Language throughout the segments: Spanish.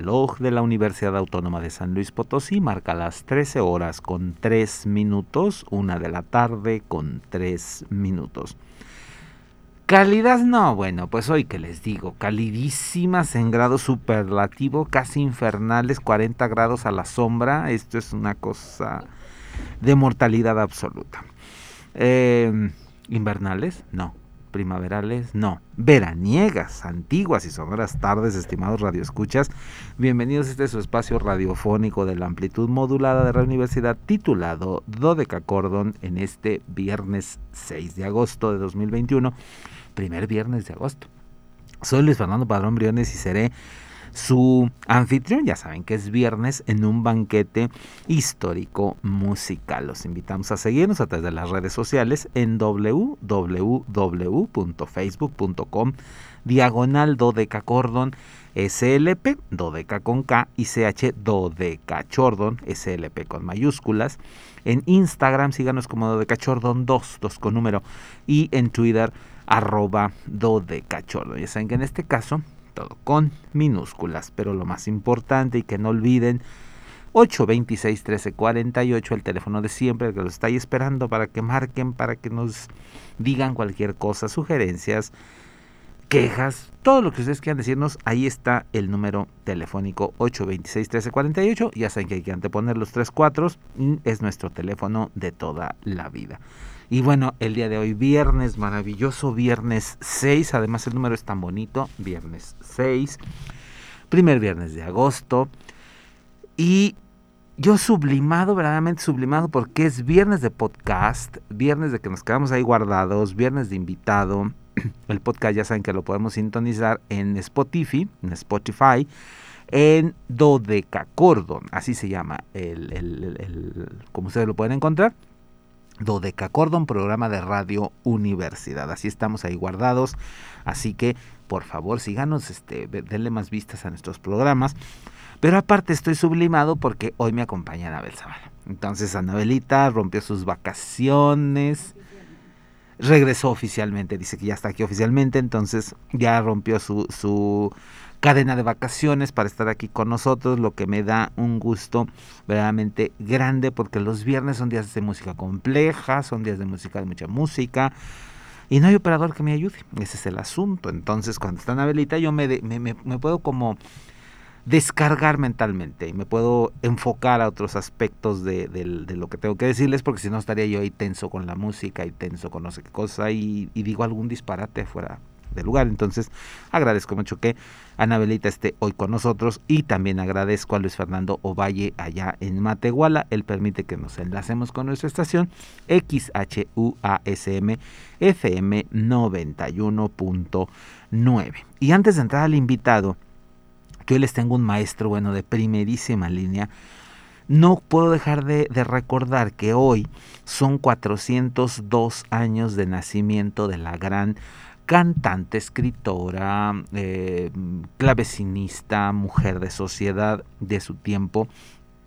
Reloj de la Universidad Autónoma de San Luis Potosí marca las 13 horas con 3 minutos, una de la tarde con 3 minutos. Calidad no, bueno, pues hoy que les digo, calidísimas en grado superlativo, casi infernales, 40 grados a la sombra, esto es una cosa de mortalidad absoluta. Eh, invernales, no, primaverales, no, veraniegas, antiguas y sonoras tardes, estimados radioescuchas. Bienvenidos a este su espacio radiofónico de la amplitud modulada de la universidad titulado Dodecacordon en este viernes 6 de agosto de 2021, primer viernes de agosto. Soy Luis Fernando Padrón Briones y seré su anfitrión. Ya saben que es viernes en un banquete histórico musical. Los invitamos a seguirnos a través de las redes sociales en www.facebook.com diagonal dodecacordon SLP, dodeca con K y CH dodecachordon SLP con mayúsculas. En Instagram síganos como dodecachordon 2, 2 con número. Y en Twitter arroba dodecachordon. Ya saben que en este caso todo con minúsculas, pero lo más importante y que no olviden 826 1348 el teléfono de siempre que los está ahí esperando para que marquen, para que nos digan cualquier cosa, sugerencias, quejas, todo lo que ustedes quieran decirnos, ahí está el número telefónico 826 1348, ya saben que hay que anteponer los tres cuatros, es nuestro teléfono de toda la vida. Y bueno, el día de hoy, viernes, maravilloso viernes 6, además el número es tan bonito, viernes 6, primer viernes de agosto. Y yo sublimado, verdaderamente sublimado, porque es viernes de podcast, viernes de que nos quedamos ahí guardados, viernes de invitado. El podcast ya saben que lo podemos sintonizar en Spotify, en Spotify, en Dodecacordon, así se llama, el, el, el, como ustedes lo pueden encontrar. Dodecacordon, programa de Radio Universidad. Así estamos ahí guardados. Así que, por favor, síganos, este, denle más vistas a nuestros programas. Pero aparte estoy sublimado porque hoy me acompaña Anabel Zavala. Entonces Anabelita rompió sus vacaciones. Regresó oficialmente, dice que ya está aquí oficialmente, entonces ya rompió su, su cadena de vacaciones para estar aquí con nosotros, lo que me da un gusto verdaderamente grande porque los viernes son días de música compleja, son días de música de mucha música. Y no hay operador que me ayude, ese es el asunto. Entonces, cuando está Anabelita, yo me, puedo como descargar mentalmente y me puedo enfocar a otros aspectos de, lo que tengo que decirles porque si no estaría yo ahí tenso con la música y tenso con no sé qué cosa y, y digo algún disparate fuera de lugar. Entonces agradezco mucho que Anabelita esté hoy con nosotros y también agradezco a Luis Fernando Ovalle allá en Matehuala. Él permite que nos enlacemos con nuestra estación XHUASM FM 91.9. Y antes de entrar al invitado, hoy les tengo un maestro, bueno, de primerísima línea, no puedo dejar de, de, recordar que hoy son 402 años de nacimiento de la gran cantante, escritora, eh, clavecinista, mujer de sociedad de su tiempo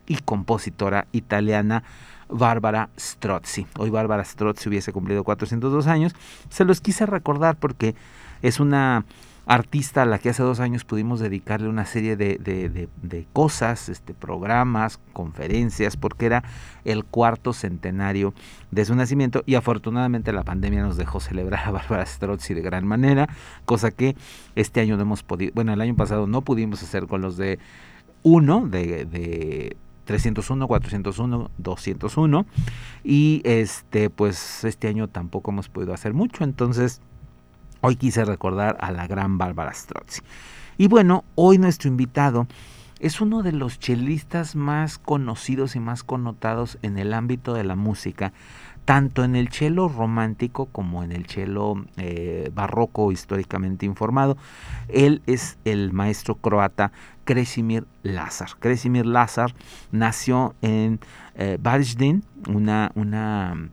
y compositora italiana. Bárbara Strozzi. Hoy Bárbara Strozzi hubiese cumplido 402 años. Se los quise recordar porque es una artista a la que hace dos años pudimos dedicarle una serie de, de, cosas, este, programas, conferencias, porque era el cuarto centenario de su nacimiento y afortunadamente la pandemia nos dejó celebrar a Bárbara Strozzi de gran manera, cosa que este año no hemos podido, bueno, el año pasado no pudimos hacer con los de uno de, 301, 401, 201 y este pues este año tampoco hemos podido hacer mucho, entonces hoy quise recordar a la gran Bárbara Strozzi. Y bueno, hoy nuestro invitado es uno de los chelistas más conocidos y más connotados en el ámbito de la música, tanto en el cello romántico como en el cello eh, barroco históricamente informado. Él es el maestro croata Kresimir Lazar. Kresimir Lazar nació en eh, una, una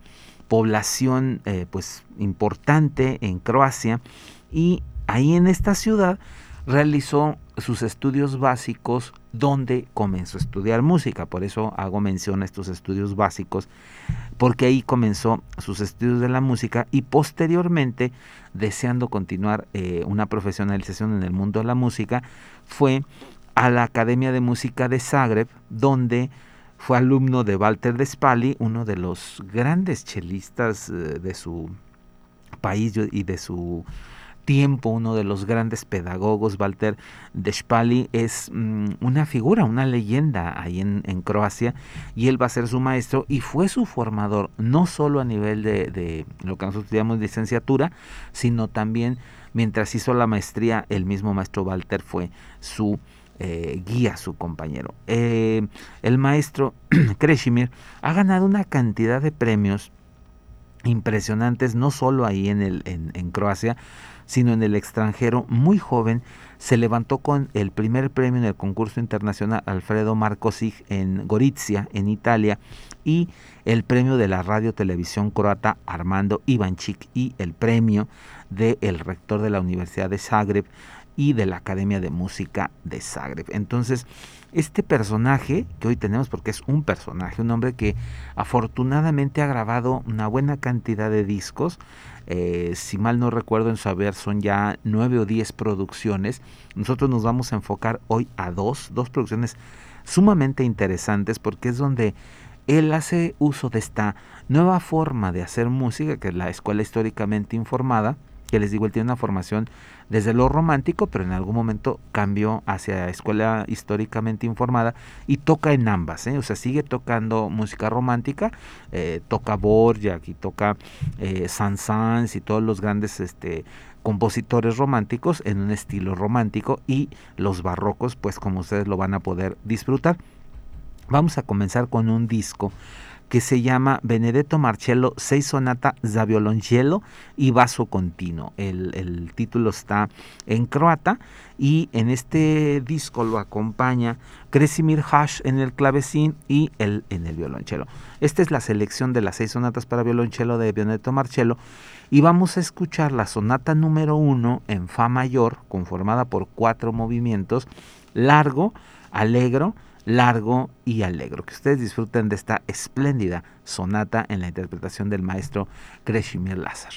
población eh, pues importante en Croacia y ahí en esta ciudad realizó sus estudios básicos donde comenzó a estudiar música. Por eso hago mención a estos estudios básicos, porque ahí comenzó sus estudios de la música y posteriormente, deseando continuar eh, una profesionalización en el mundo de la música, fue a la Academia de Música de Zagreb, donde fue alumno de Walter Despali, uno de los grandes chelistas eh, de su país y de su tiempo, uno de los grandes pedagogos, Walter Despali, es mm, una figura, una leyenda ahí en, Croacia, y él va a ser su maestro y fue su formador, no solo a nivel de, lo que nosotros llamamos licenciatura, sino también mientras hizo la maestría, el mismo maestro Walter fue su eh, guía, su compañero. Eh, el maestro Kreshimir ha ganado una cantidad de premios impresionantes, no solo ahí en, el, en Croacia, sino en el extranjero, muy joven, se levantó con el primer premio en el concurso internacional Alfredo Marcosig en Gorizia, en Italia, y el premio de la radio televisión croata Armando Ivanchik y el premio del rector de la Universidad de Zagreb y de la Academia de Música de Zagreb. Entonces, este personaje que hoy tenemos, porque es un personaje, un hombre que afortunadamente ha grabado una buena cantidad de discos, eh, si mal no recuerdo en saber son ya nueve o diez producciones. Nosotros nos vamos a enfocar hoy a dos, dos producciones sumamente interesantes porque es donde él hace uso de esta nueva forma de hacer música, que es la escuela históricamente informada, que les digo, él tiene una formación desde lo romántico, pero en algún momento cambió hacia escuela históricamente informada y toca en ambas, ¿eh? o sea, sigue tocando música romántica, eh, toca Borjak y toca eh, Saint-Saëns y todos los grandes este, compositores románticos en un estilo romántico y los barrocos, pues como ustedes lo van a poder disfrutar. Vamos a comenzar con un disco que se llama Benedetto Marcello 6 sonata za violoncello y vaso continuo. El, título está en croata y en este disco lo acompaña Kresimir Hash en el clavecín y él en el violonchelo. Esta es la selección de las seis sonatas para violonchelo de Benedetto Marcello y vamos a escuchar la sonata número uno en fa mayor conformada por cuatro movimientos largo, alegro, largo y alegro. Que ustedes disfruten de esta espléndida sonata en la interpretación del maestro Kreshimir Lazar.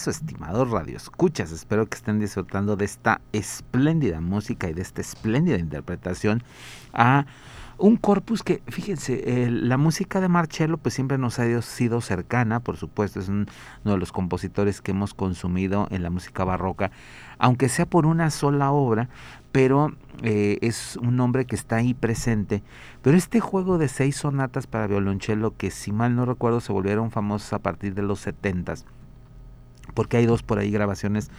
Regreso, estimados radioescuchas. Espero que estén disfrutando de esta espléndida música y de esta espléndida interpretación a un corpus que, fíjense, la música de Marcello pues siempre nos ha sido cercana, por supuesto, es uno de los compositores que hemos consumido en la música barroca, aunque sea por una sola obra, pero eh, es un hombre que está ahí presente. Pero este juego de seis sonatas para violonchelo, que si mal no recuerdo se volvieron famosos a partir de los setentas, porque hay dos por ahí grabaciones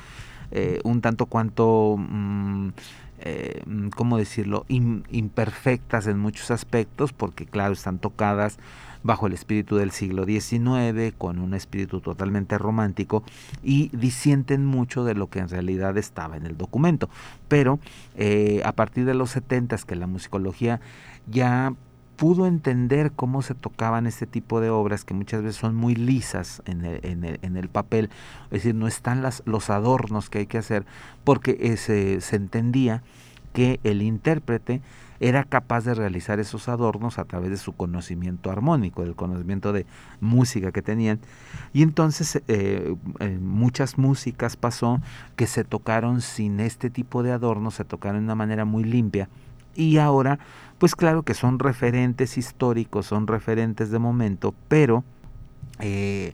eh, un tanto cuanto... Mm, eh, ¿cómo decirlo?, imperfectas en muchos aspectos, porque claro, están tocadas bajo el espíritu del siglo XIX, con un espíritu totalmente romántico, y disienten mucho de lo que en realidad estaba en el documento. Pero eh, a partir de los 70 que la musicología ya pudo entender cómo se tocaban este tipo de obras que muchas veces son muy lisas en el, en el, papel, es decir, no están las, los adornos que hay que hacer, porque se entendía que el intérprete era capaz de realizar esos adornos a través de su conocimiento armónico, del conocimiento de música que tenían. Y entonces eh, en muchas músicas pasó que se tocaron sin este tipo de adornos, se tocaron de una manera muy limpia. Y ahora pues claro que son referentes históricos, son referentes de momento, pero eh,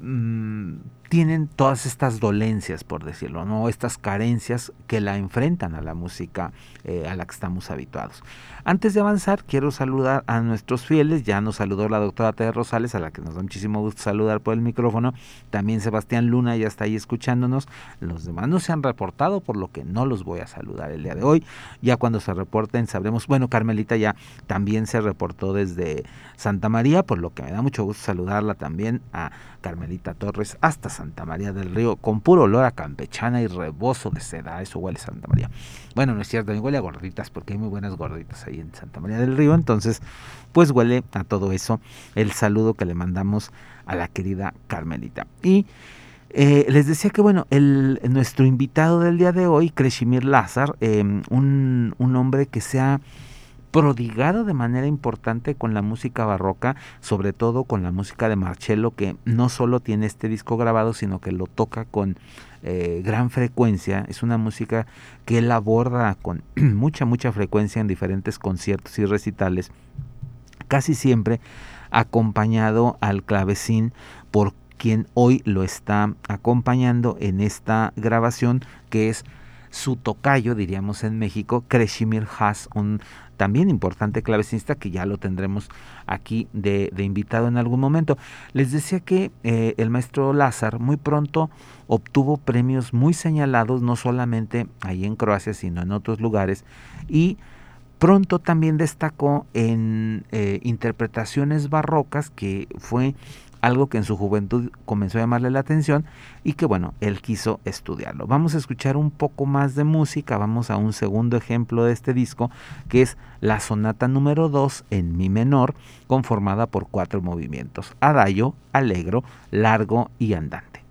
mm, tienen todas estas dolencias, por decirlo, ¿no? estas carencias que la enfrentan a la música eh, a la que estamos habituados. Antes de avanzar, quiero saludar a nuestros fieles. Ya nos saludó la doctora Tere Rosales, a la que nos da muchísimo gusto saludar por el micrófono. También Sebastián Luna ya está ahí escuchándonos. Los demás no se han reportado, por lo que no los voy a saludar el día de hoy. Ya cuando se reporten sabremos. Bueno, Carmelita ya también se reportó desde Santa María, por lo que me da mucho gusto saludarla también a Carmelita Torres hasta Santa María del Río, con puro olor a campechana y rebozo de seda. Eso huele Santa María. Bueno, no es cierto, ni huele a gorditas, porque hay muy buenas gorditas ahí en Santa María del Río. Entonces, pues huele a todo eso el saludo que le mandamos a la querida Carmelita. Y eh, les decía que, bueno, el, nuestro invitado del día de hoy, Kreshimir Lazar, em, un, un hombre que se ha prodigado de manera importante con la música barroca, sobre todo con la música de Marcello, que no solo tiene este disco grabado, sino que lo toca con eh, gran frecuencia. Es una música que él aborda con mucha, mucha frecuencia en diferentes conciertos y recitales, casi siempre acompañado al clavecín por quien hoy lo está acompañando en esta grabación, que es su tocayo, diríamos en México, Kreshimir Haas, un también importante clavecinista que ya lo tendremos aquí de, invitado en algún momento. Les decía que eh, el maestro Lázaro muy pronto obtuvo premios muy señalados, no solamente ahí en Croacia, sino en otros lugares, y pronto también destacó en eh, interpretaciones barrocas, que fue algo que en su juventud comenzó a llamarle la atención y que bueno, él quiso estudiarlo. Vamos a escuchar un poco más de música, vamos a un segundo ejemplo de este disco, que es la sonata número 2 en mi menor, conformada por cuatro movimientos, adagio, alegro, largo y andante.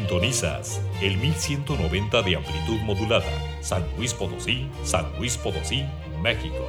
Sintonizas el 1190 de amplitud modulada, San Luis Potosí, San Luis Potosí, México.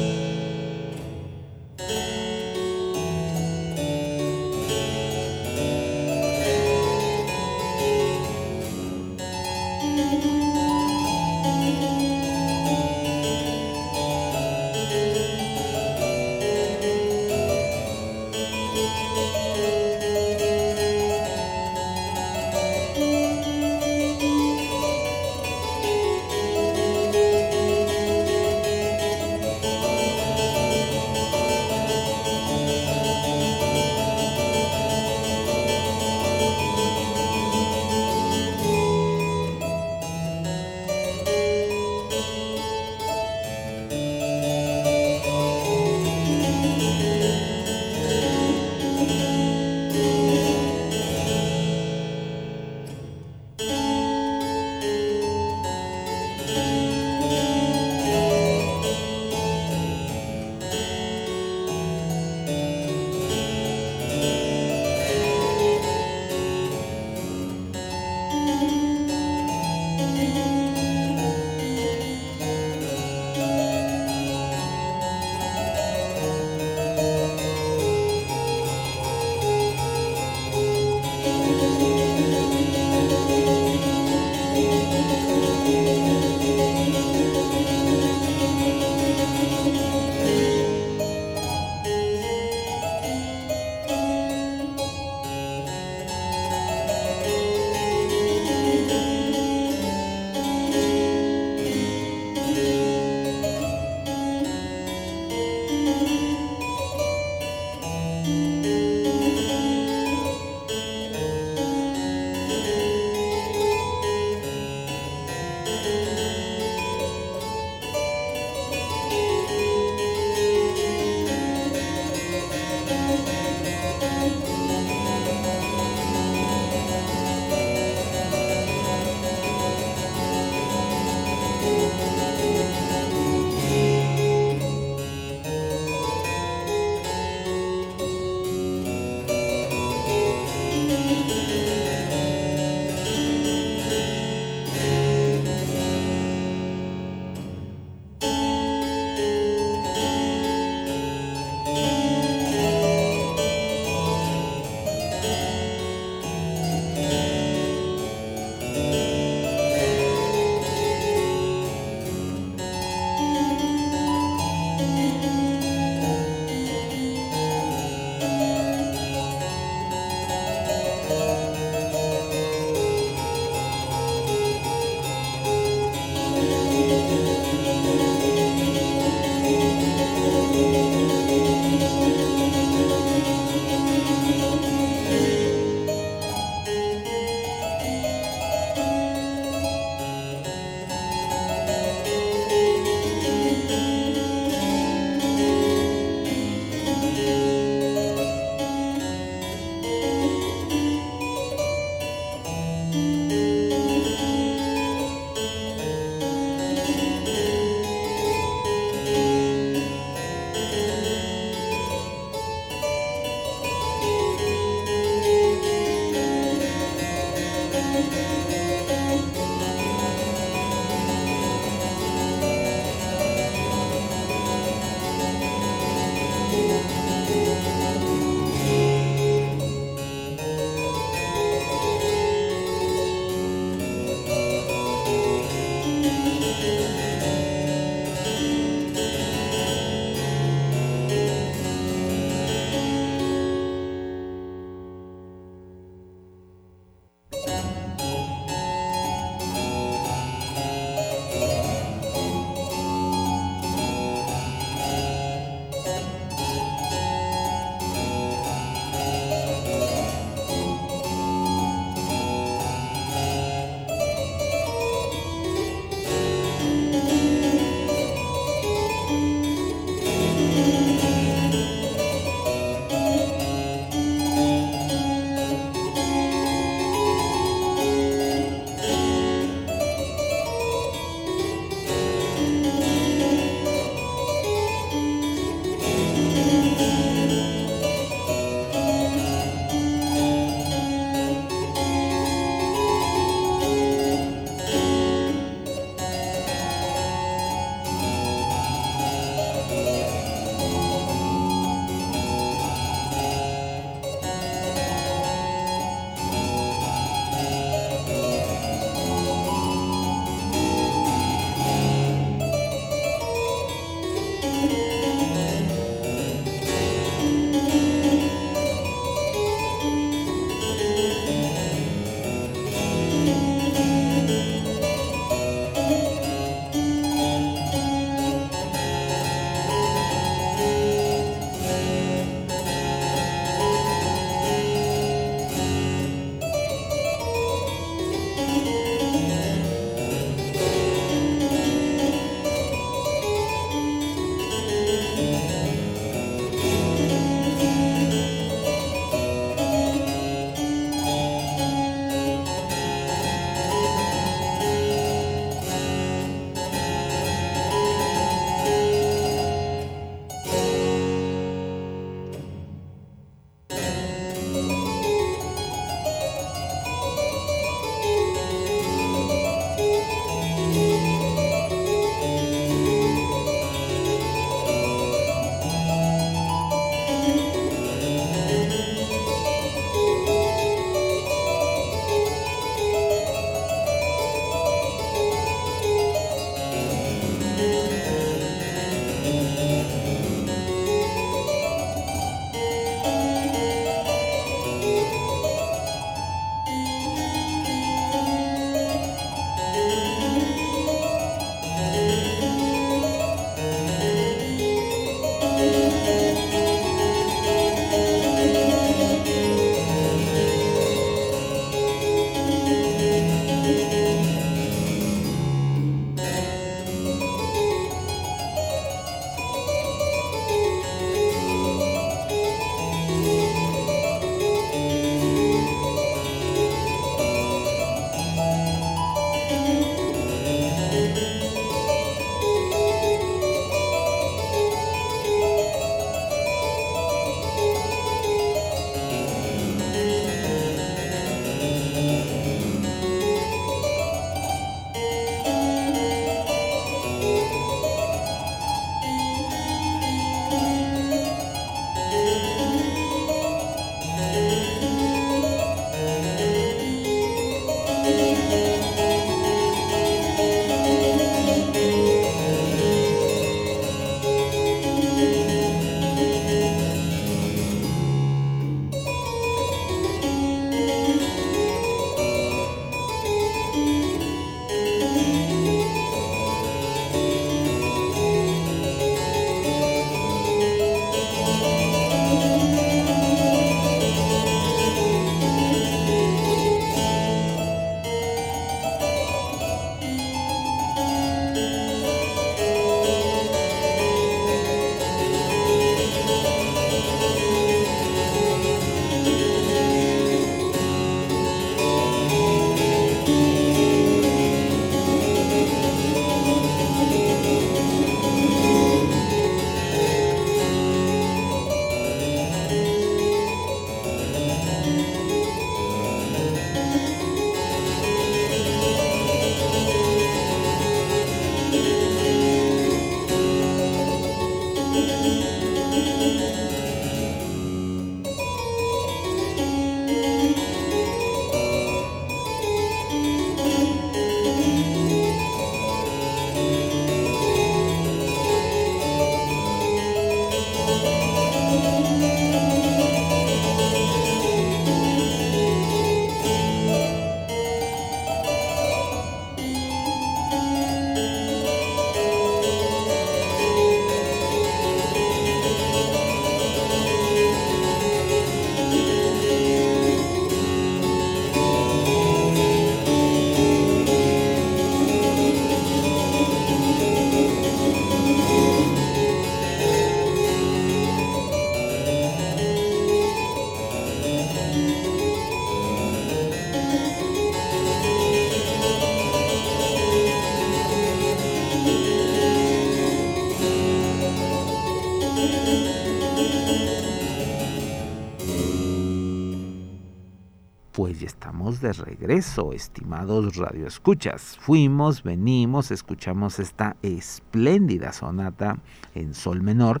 De regreso, estimados radioescuchas. Fuimos, venimos, escuchamos esta espléndida sonata en sol menor.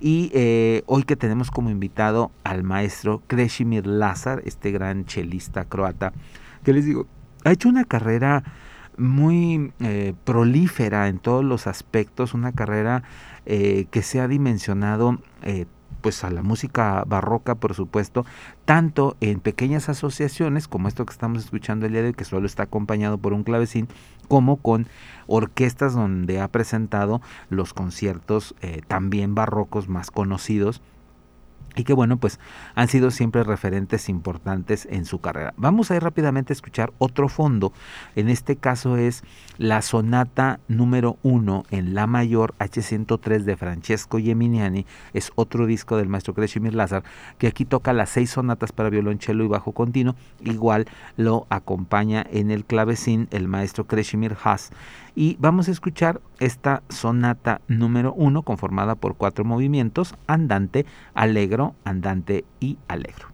Y eh, hoy que tenemos como invitado al maestro Kreshimir Lazar, este gran chelista croata, que les digo, ha hecho una carrera muy eh, prolífera en todos los aspectos, una carrera eh, que se ha dimensionado pues a la música barroca, por supuesto, tanto en pequeñas asociaciones como esto que estamos escuchando el día de hoy, que solo está acompañado por un clavecín, como con orquestas donde ha presentado los conciertos eh, también barrocos más conocidos y que bueno, pues han sido siempre referentes importantes en su carrera. Vamos a ir rápidamente a escuchar otro fondo, en este caso es la sonata número 1 en La mayor H103 de Francesco Geminiani, es otro disco del maestro Kreshimir Lazar, que aquí toca las seis sonatas para violonchelo y bajo continuo, igual lo acompaña en el clavecín el maestro Kreshimir Haas y vamos a escuchar esta sonata número uno conformada por cuatro movimientos, andante, alegro, andante y alegro.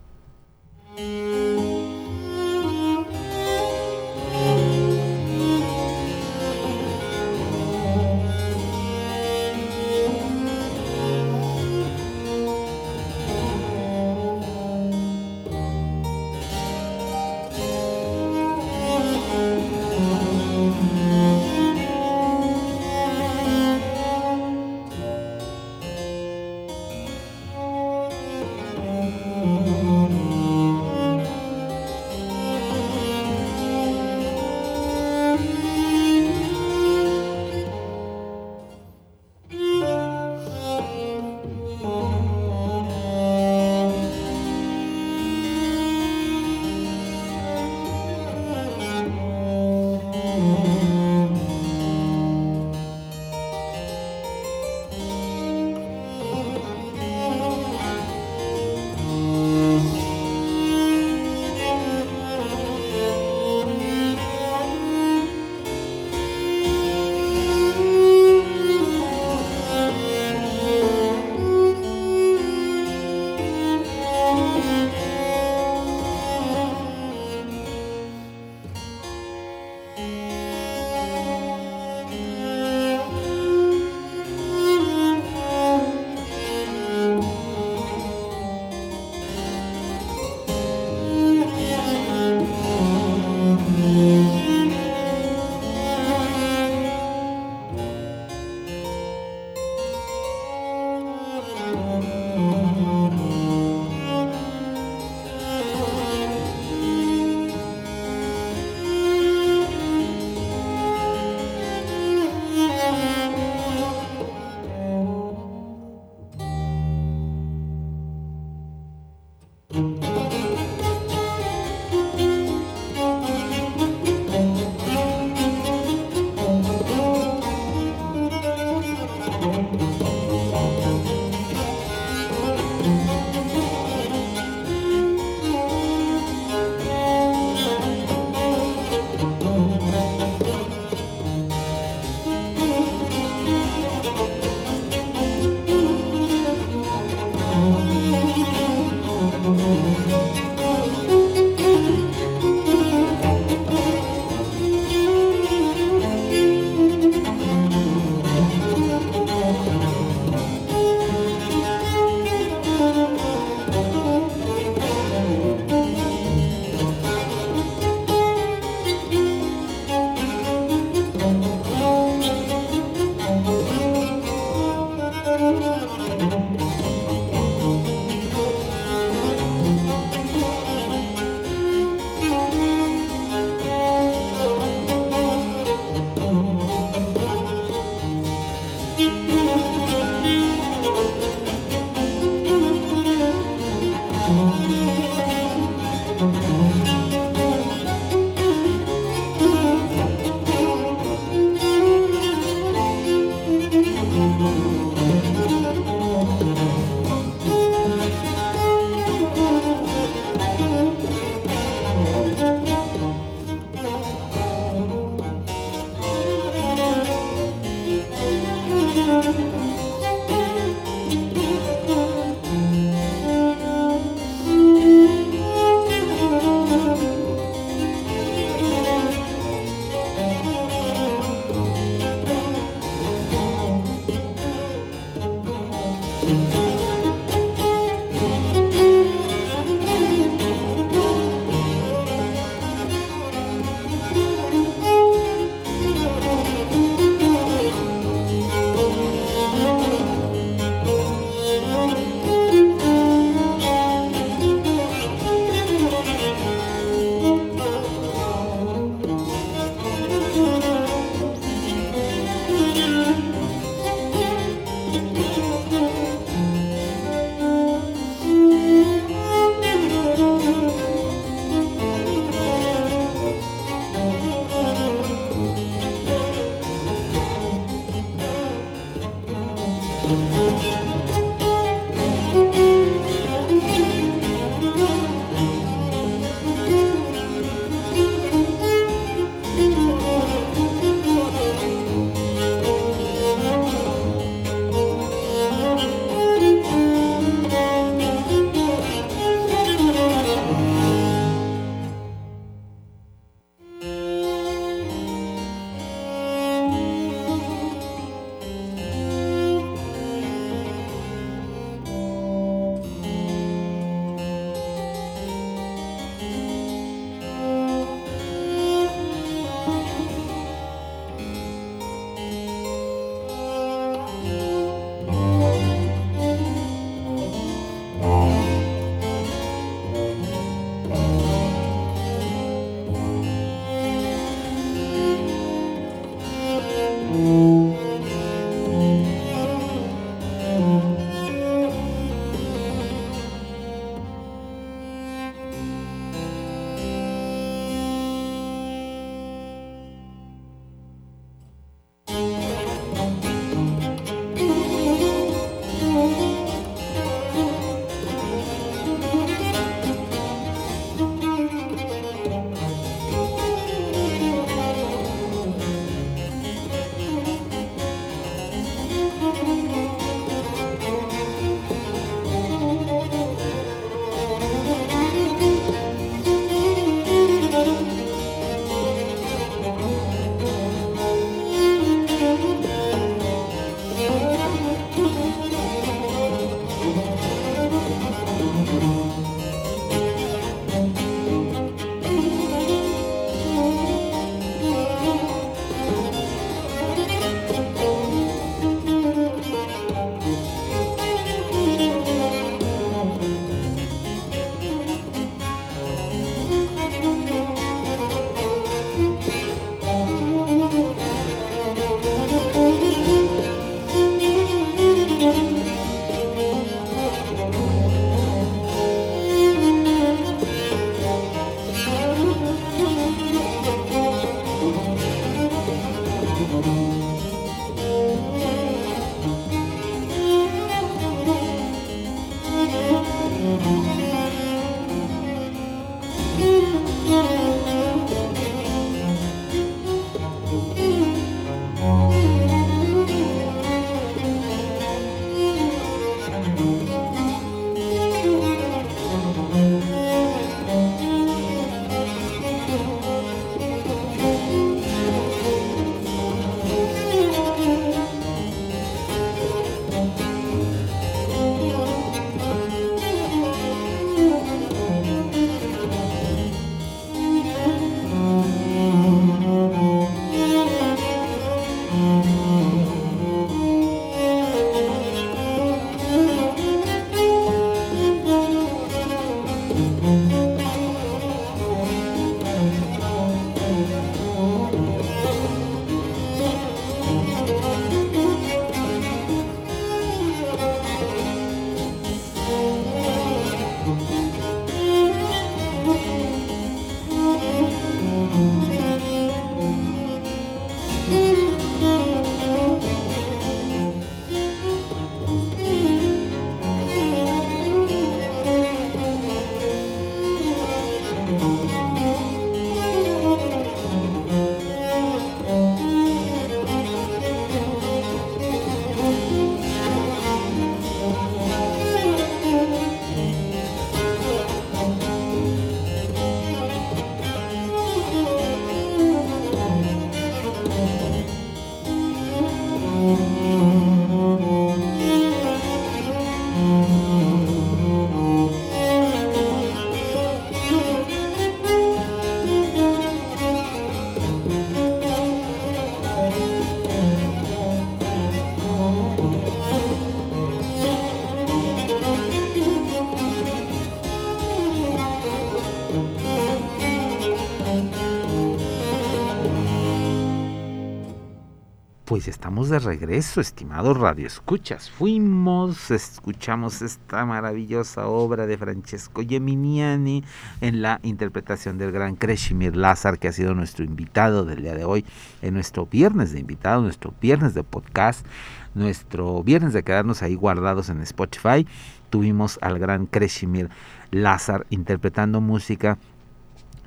Pues estamos de regreso, estimados radioescuchas. Fuimos, escuchamos esta maravillosa obra de Francesco Geminiani en la interpretación del gran Kreshimir Lazar, que ha sido nuestro invitado del día de hoy, en nuestro viernes de invitado, nuestro viernes de podcast, nuestro viernes de quedarnos ahí guardados en Spotify. Tuvimos al gran Kreshimir Lazar interpretando música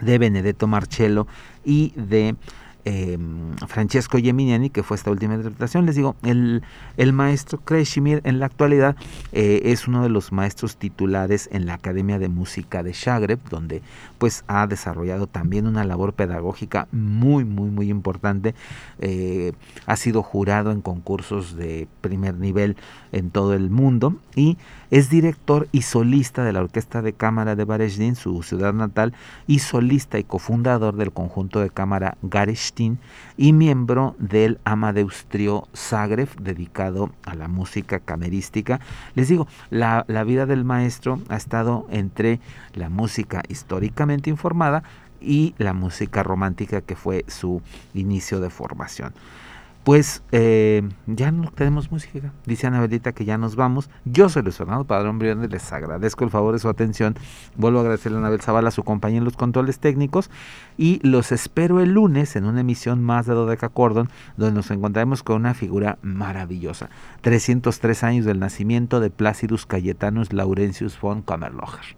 de Benedetto Marcello y de eh, Francesco Geminiani, que fue esta última interpretación. Les digo, el, el maestro Kreshimir en la actualidad eh, es uno de los maestros titulares en la Academia de Música de Zagreb, donde pues ha desarrollado también una labor pedagógica muy, muy, muy importante. Eh, ha sido jurado en concursos de primer nivel en todo el mundo y es director y solista de la Orquesta de Cámara de Varesdin, su ciudad natal, y solista y cofundador del conjunto de cámara Garestin y miembro del Amadeus Trio Zagreb, dedicado a la música camerística. Les digo, la, la vida del maestro ha estado entre la música históricamente informada y la música romántica que fue su inicio de formación. Pues eh, ya no tenemos música. Dice Anabelita que ya nos vamos. Yo soy Luis Fernando Padrón Briones. Les agradezco el favor de su atención. Vuelvo a agradecerle a Anabel Zavala, su compañía en los controles técnicos. Y los espero el lunes en una emisión más de Dodeca Cordon, donde nos encontraremos con una figura maravillosa. 303 años del nacimiento de Placidus Cayetanus Laurentius von Kammerlocher.